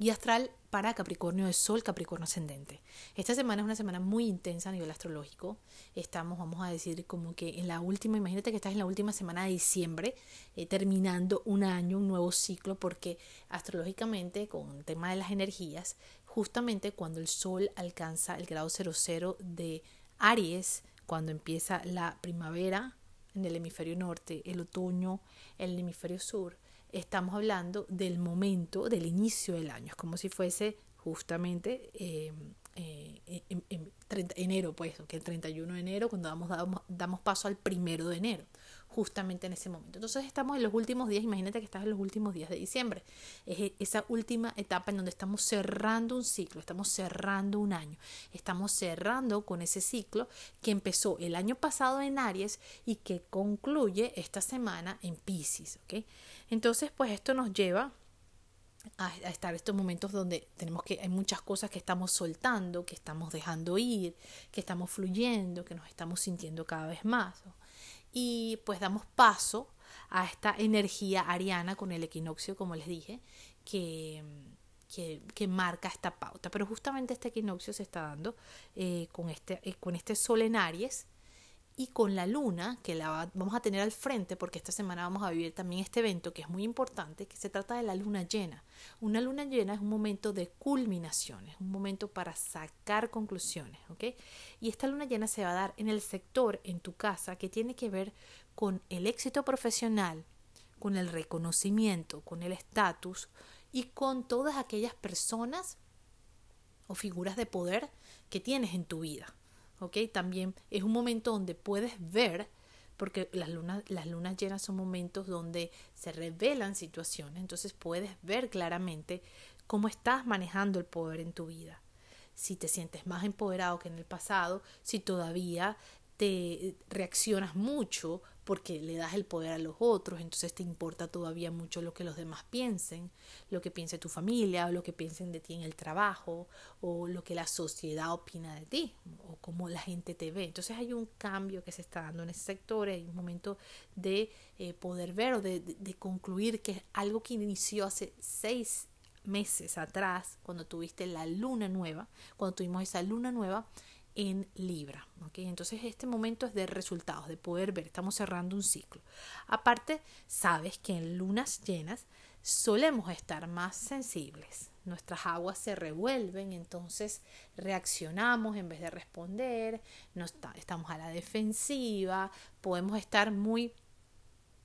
Guía astral para Capricornio de Sol, Capricornio ascendente. Esta semana es una semana muy intensa a nivel astrológico. Estamos, vamos a decir, como que en la última, imagínate que estás en la última semana de diciembre, eh, terminando un año, un nuevo ciclo, porque astrológicamente, con el tema de las energías, justamente cuando el Sol alcanza el grado 00 de Aries, cuando empieza la primavera en el hemisferio norte, el otoño en el hemisferio sur, estamos hablando del momento, del inicio del año. Es como si fuese justamente eh, eh, en, enero, pues, que el 31 de enero, cuando damos, damos, damos paso al primero de enero justamente en ese momento. Entonces estamos en los últimos días, imagínate que estás en los últimos días de diciembre. Es e, esa última etapa en donde estamos cerrando un ciclo, estamos cerrando un año, estamos cerrando con ese ciclo que empezó el año pasado en Aries y que concluye esta semana en Pisces. ¿ok? Entonces, pues esto nos lleva a, estar estos momentos donde tenemos que hay muchas cosas que estamos soltando, que estamos dejando ir, que estamos fluyendo, que nos estamos sintiendo cada vez más y pues damos paso a esta energía ariana con el equinoccio, como les dije, que, que, marca esta pauta. Pero justamente este equinoccio se está dando eh, con, este, eh, con este sol en Aries y con la luna, que la vamos a tener al frente, porque esta semana vamos a vivir también este evento que es muy importante, que se trata de la luna llena. Una luna llena es un momento de culminaciones, un momento para sacar conclusiones, ¿ok? Y esta luna llena se va a dar en el sector, en tu casa, que tiene que ver con el éxito profesional, con el reconocimiento, con el estatus y con todas aquellas personas o figuras de poder que tienes en tu vida. También es un momento donde puedes ver, porque las lunas, las lunas llenas son momentos donde se revelan situaciones, entonces puedes ver claramente cómo estás manejando el poder en tu vida. Si te sientes más empoderado que en el pasado, si todavía te reaccionas mucho porque le das el poder a los otros, entonces te importa todavía mucho lo que los demás piensen, lo que piense tu familia, o lo que piensen de ti en el trabajo, o lo que la sociedad opina de ti, o cómo la gente te ve. Entonces hay un cambio que se está dando en ese sector, hay un momento de eh, poder ver o de, de concluir que es algo que inició hace seis meses atrás, cuando tuviste la luna nueva, cuando tuvimos esa luna nueva, en Libra. ¿okay? Entonces este momento es de resultados, de poder ver, estamos cerrando un ciclo. Aparte, sabes que en lunas llenas solemos estar más sensibles. Nuestras aguas se revuelven, entonces reaccionamos en vez de responder, no estamos a la defensiva, podemos estar muy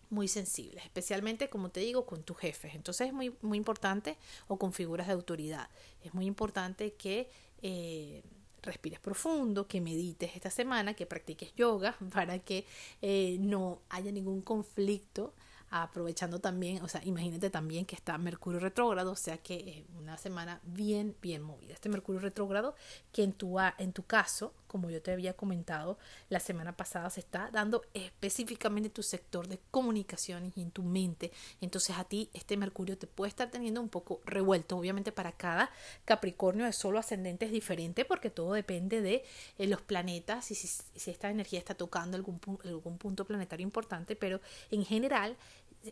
muy sensibles, especialmente como te digo con tus jefes. Entonces es muy, muy importante o con figuras de autoridad. Es muy importante que eh, respires profundo, que medites esta semana, que practiques yoga para que eh, no haya ningún conflicto aprovechando también, o sea, imagínate también que está Mercurio retrógrado, o sea que es una semana bien, bien movida. Este Mercurio retrógrado que en tu, en tu caso, como yo te había comentado la semana pasada, se está dando específicamente en tu sector de comunicaciones y en tu mente. Entonces a ti este Mercurio te puede estar teniendo un poco revuelto. Obviamente para cada Capricornio de solo ascendente es diferente porque todo depende de eh, los planetas y si, si, esta energía está tocando algún, algún punto planetario importante, pero en general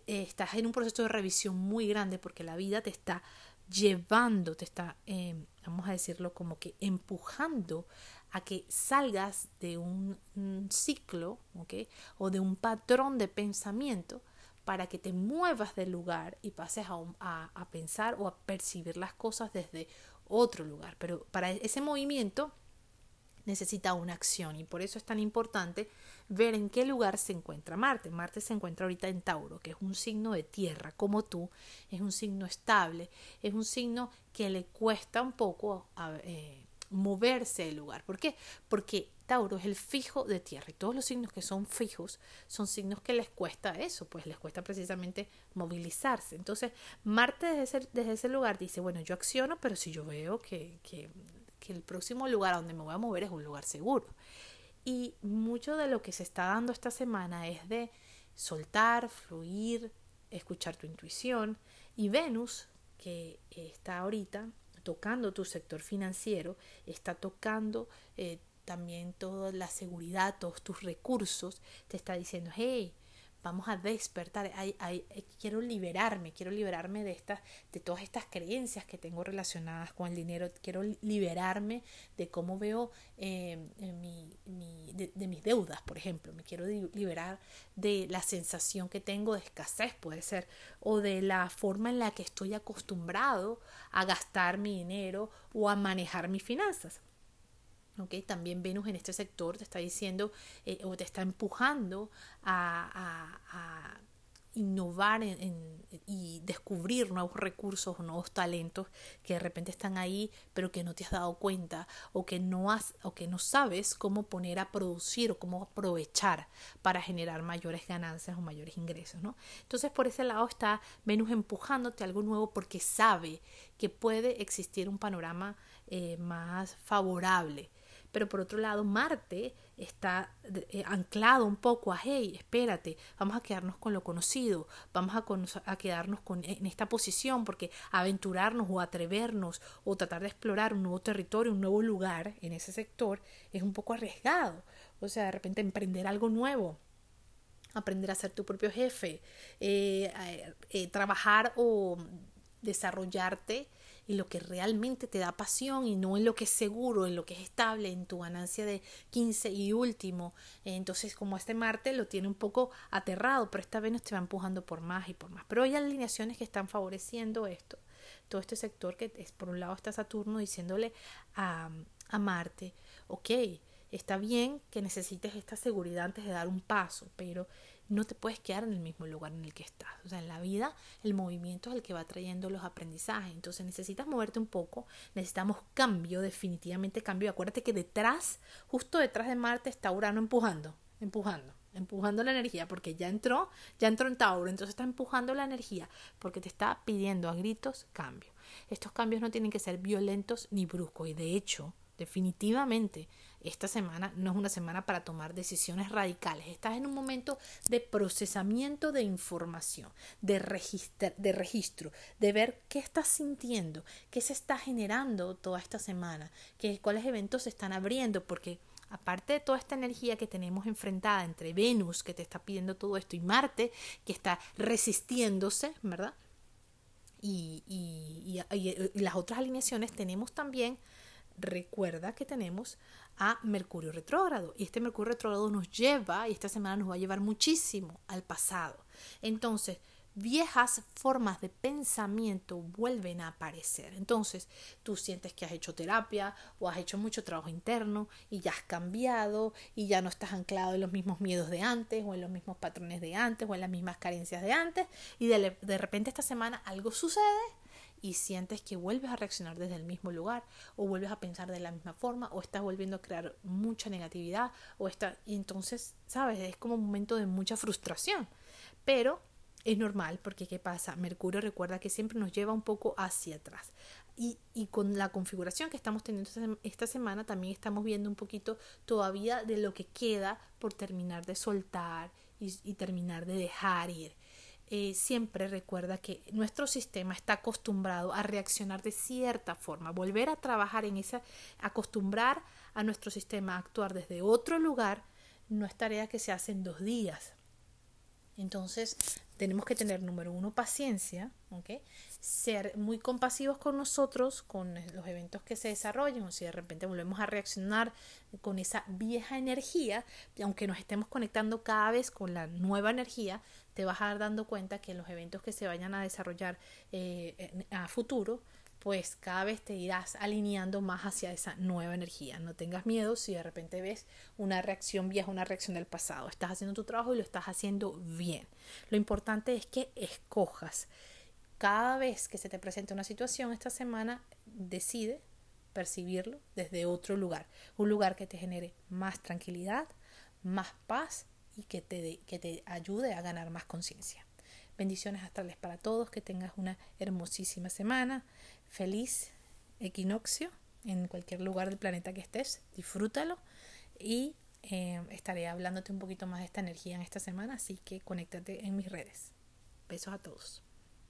eh, estás en un proceso de revisión muy grande porque la vida te está llevando, te está, em, vamos a decirlo, como que empujando a que salgas de un, ciclo, O de un patrón de pensamiento para que te muevas del lugar y pases a, a pensar o a percibir las cosas desde otro lugar. Pero para ese movimiento necesita una acción y por eso es tan importante ver en qué lugar se encuentra Marte. Marte se encuentra ahorita en Tauro, que es un signo de tierra, como tú, es un signo estable, es un signo que le cuesta un poco eh, moverse del lugar. ¿Por qué? Porque Tauro es el fijo de tierra y todos los signos que son fijos son signos que les cuesta eso, pues les cuesta precisamente movilizarse. Entonces, Marte desde ese, desde ese lugar dice, bueno, yo acciono, pero si yo veo que, que, que el próximo lugar a donde me voy a mover es un lugar seguro. Y mucho de lo que se está dando esta semana es de soltar, fluir, escuchar tu intuición. Y Venus, que está ahorita tocando tu sector financiero, está tocando eh, también toda la seguridad, todos tus recursos, te está diciendo, hey, vamos a despertar. quiero liberarme, quiero liberarme de, estas, de todas estas creencias que tengo relacionadas con el dinero, quiero liberarme de cómo veo eh, mi, de, de, mis deudas, por ejemplo, me quiero liberar de la sensación que tengo de escasez, puede ser, o de la forma en la que estoy acostumbrado a gastar mi dinero o a manejar mis finanzas. Okay, también Venus en este sector te está diciendo eh, o te está empujando a, a, innovar y descubrir nuevos recursos o nuevos talentos que de repente están ahí pero que no te has dado cuenta o que no has o que no sabes cómo poner a producir o cómo aprovechar para generar mayores ganancias o mayores ingresos ¿no? entonces por ese lado está Venus empujándote a algo nuevo porque sabe que puede existir un panorama eh, más favorable pero por otro lado Marte está eh, anclado un poco a, hey, espérate, vamos a quedarnos con lo conocido, vamos a, quedarnos con, en esta posición, porque aventurarnos o atrevernos o tratar de explorar un nuevo territorio, un nuevo lugar en ese sector es un poco arriesgado. O sea, de repente emprender algo nuevo, aprender a ser tu propio jefe, eh, eh, trabajar o desarrollarte y lo que realmente te da pasión y no en lo que es seguro, en lo que es estable, en tu ganancia de 15 y último. Entonces, como este Marte lo tiene un poco aterrado, pero esta Venus te va empujando por más y por más. Pero hay alineaciones que están favoreciendo esto. Todo este sector que es, por un lado está Saturno diciéndole a, a Marte, ok, está bien que necesites esta seguridad antes de dar un paso, pero no te puedes quedar en el mismo lugar en el que estás. O sea, en la vida el movimiento es el que va trayendo los aprendizajes. Entonces necesitas moverte un poco, necesitamos cambio, definitivamente cambio. Acuérdate que detrás, justo detrás de Marte está Urano empujando, empujando empujando la energía porque ya entró, ya entró en Tauro, entonces está empujando la energía porque te está pidiendo a gritos cambio. Estos cambios no tienen que ser violentos ni bruscos y de hecho, definitivamente esta semana no es una semana para tomar decisiones radicales. Estás en un momento de procesamiento de información, de, de registro, de ver qué estás sintiendo, qué se está generando toda esta semana, qué, cuáles eventos se están abriendo, porque aparte de toda esta energía que tenemos enfrentada entre Venus, que te está pidiendo todo esto, y Marte, que está resistiéndose, ¿verdad? y, y las otras alineaciones tenemos también recuerda que tenemos a Mercurio retrógrado y este Mercurio retrógrado nos lleva y esta semana nos va a llevar muchísimo al pasado. Entonces, viejas formas de pensamiento vuelven a aparecer. Entonces, tú sientes que has hecho terapia o has hecho mucho trabajo interno y ya has cambiado y ya no estás anclado en los mismos miedos de antes o en los mismos patrones de antes o en las mismas carencias de antes y de, de repente esta semana algo sucede y sientes que vuelves a reaccionar desde el mismo lugar o vuelves a pensar de la misma forma o estás volviendo a crear mucha negatividad o está y entonces sabes es como un momento de mucha frustración. Pero es normal porque qué pasa Mercurio recuerda que siempre nos lleva un poco hacia atrás. Y, y con la configuración que estamos teniendo esta semana también estamos viendo un poquito todavía de lo que queda por terminar de soltar y terminar de dejar ir eh, siempre recuerda que nuestro sistema está acostumbrado a reaccionar de cierta forma. Volver a trabajar en esa, acostumbrar a nuestro sistema a actuar desde otro lugar, no es tarea que se hace en dos días. Entonces, tenemos que tener, número uno, paciencia, ser muy compasivos con nosotros, con los eventos que se desarrollen, o si de repente volvemos a reaccionar con esa vieja energía, aunque nos estemos conectando cada vez con la nueva energía, te vas a dar dando cuenta que los eventos que se vayan a desarrollar eh, a futuro, pues cada vez te irás alineando más hacia esa nueva energía. No tengas miedo si de repente ves una reacción vieja, una reacción del pasado. Estás haciendo tu trabajo y lo estás haciendo bien. Lo importante es que escojas. Cada vez que se te presente una situación esta semana, decide percibirlo desde otro lugar. Un lugar que te genere más tranquilidad, más paz y que te, que te ayude a ganar más conciencia. Bendiciones astrales para todos, que tengas una hermosísima semana, feliz equinoccio en cualquier lugar del planeta que estés, disfrútalo y eh, estaré hablándote un poquito más de esta energía en esta semana, así que conéctate en mis redes. Besos a todos.